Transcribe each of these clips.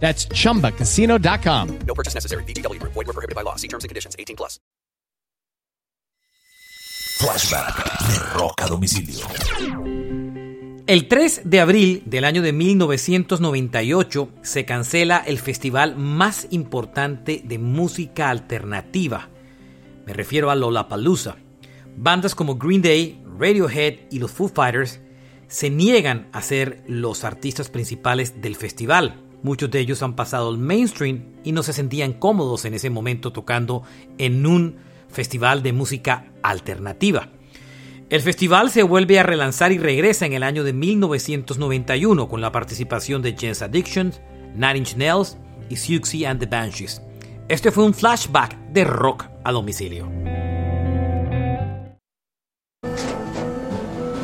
That's chumbacasino.com. No purchase necessary. VGW Group. Void were prohibited by law. See terms and conditions. 18 plus. Flashback de Domicilio. El 3 de abril del año de 1998 se cancela el festival más importante de música alternativa. Me refiero a Lollapalooza. Bandas como Green Day, Radiohead y los Foo Fighters se niegan a ser los artistas principales del festival. Muchos de ellos han pasado al mainstream y no se sentían cómodos en ese momento tocando en un festival de música alternativa. El festival se vuelve a relanzar y regresa en el año de 1991 con la participación de James Addiction, Nine Inch Nails y Siouxsie and the Banshees. Este fue un flashback de rock a domicilio.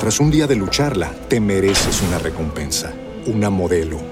Tras un día de lucharla, te mereces una recompensa, una modelo,